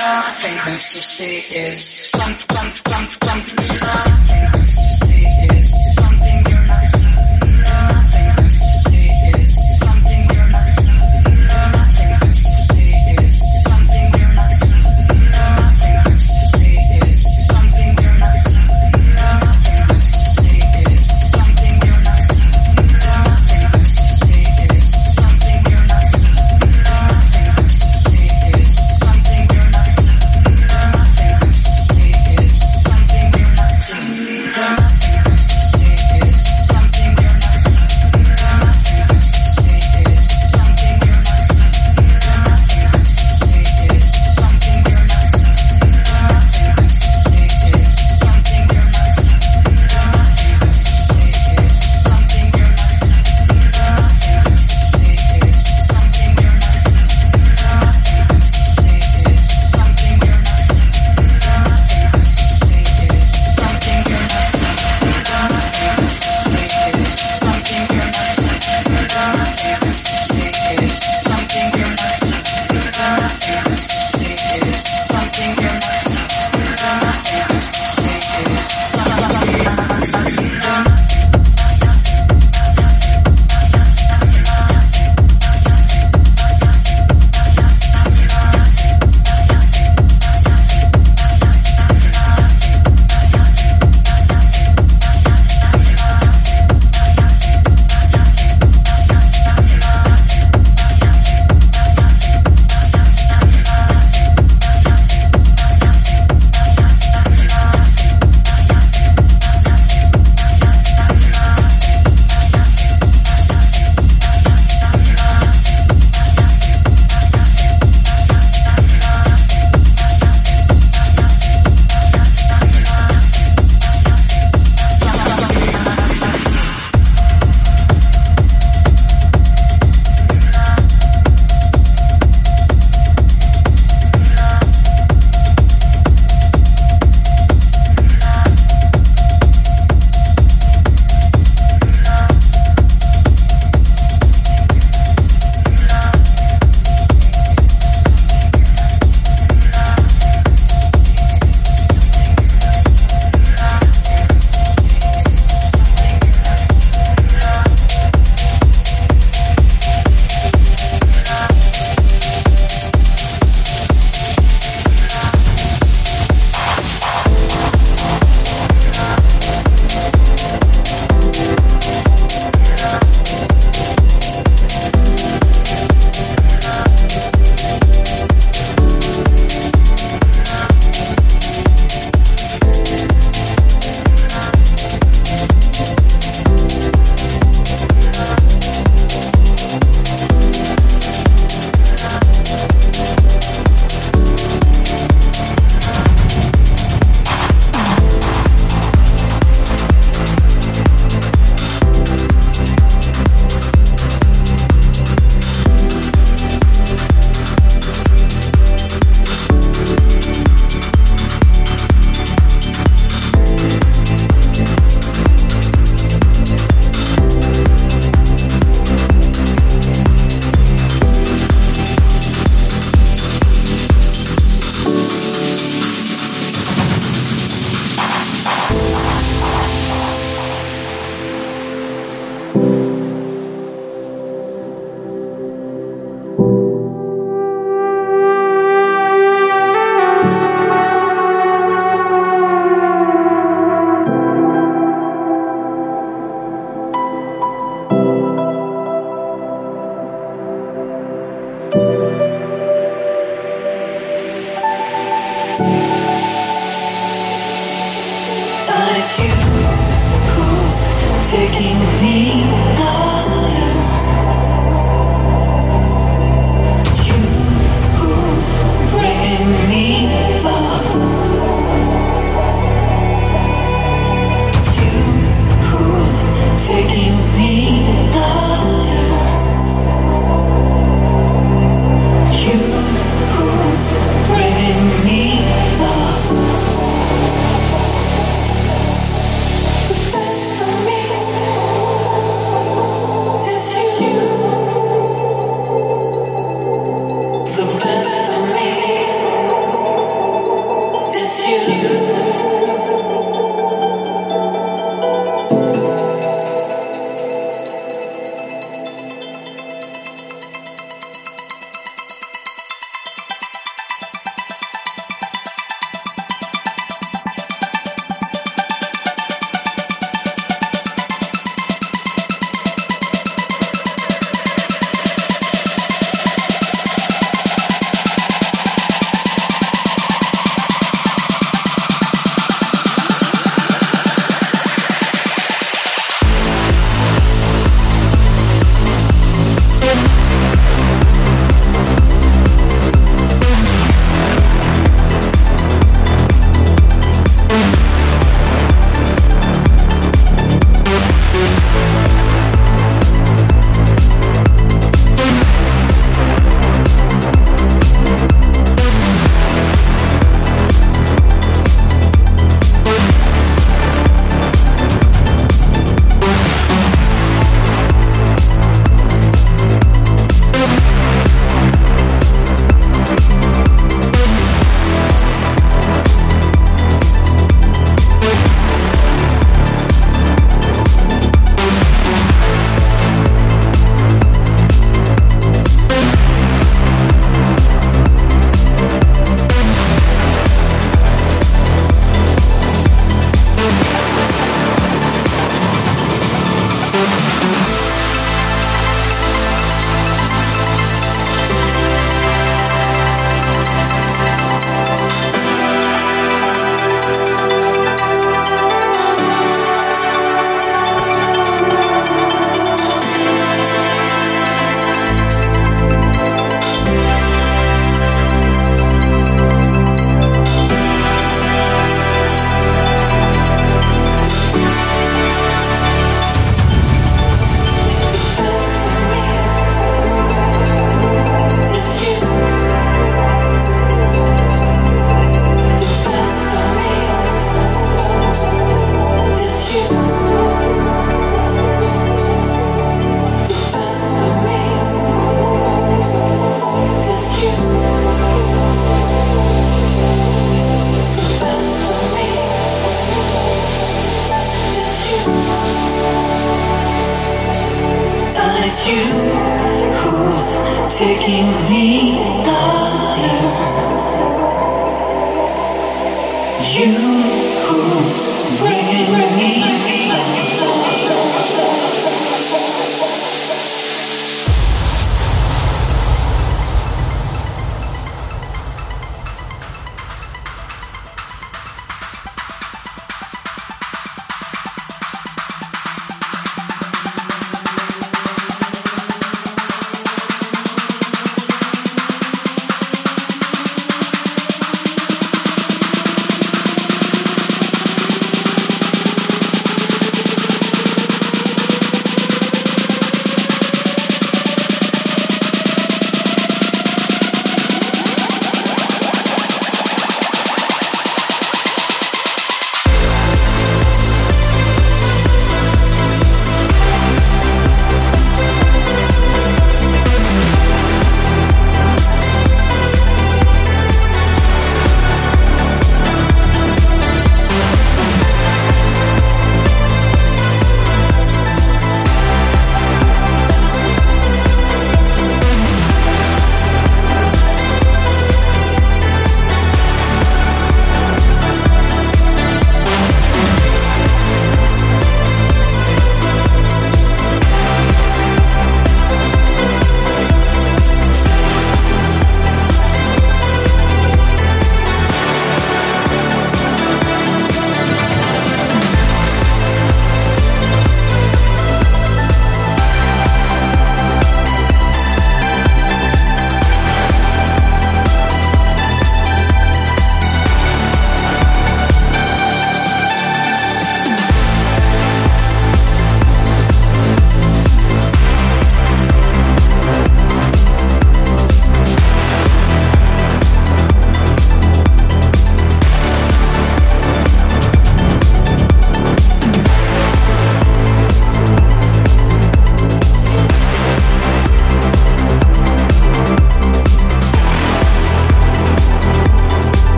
Nothing else to see is something, something, something. Nothing else to see is.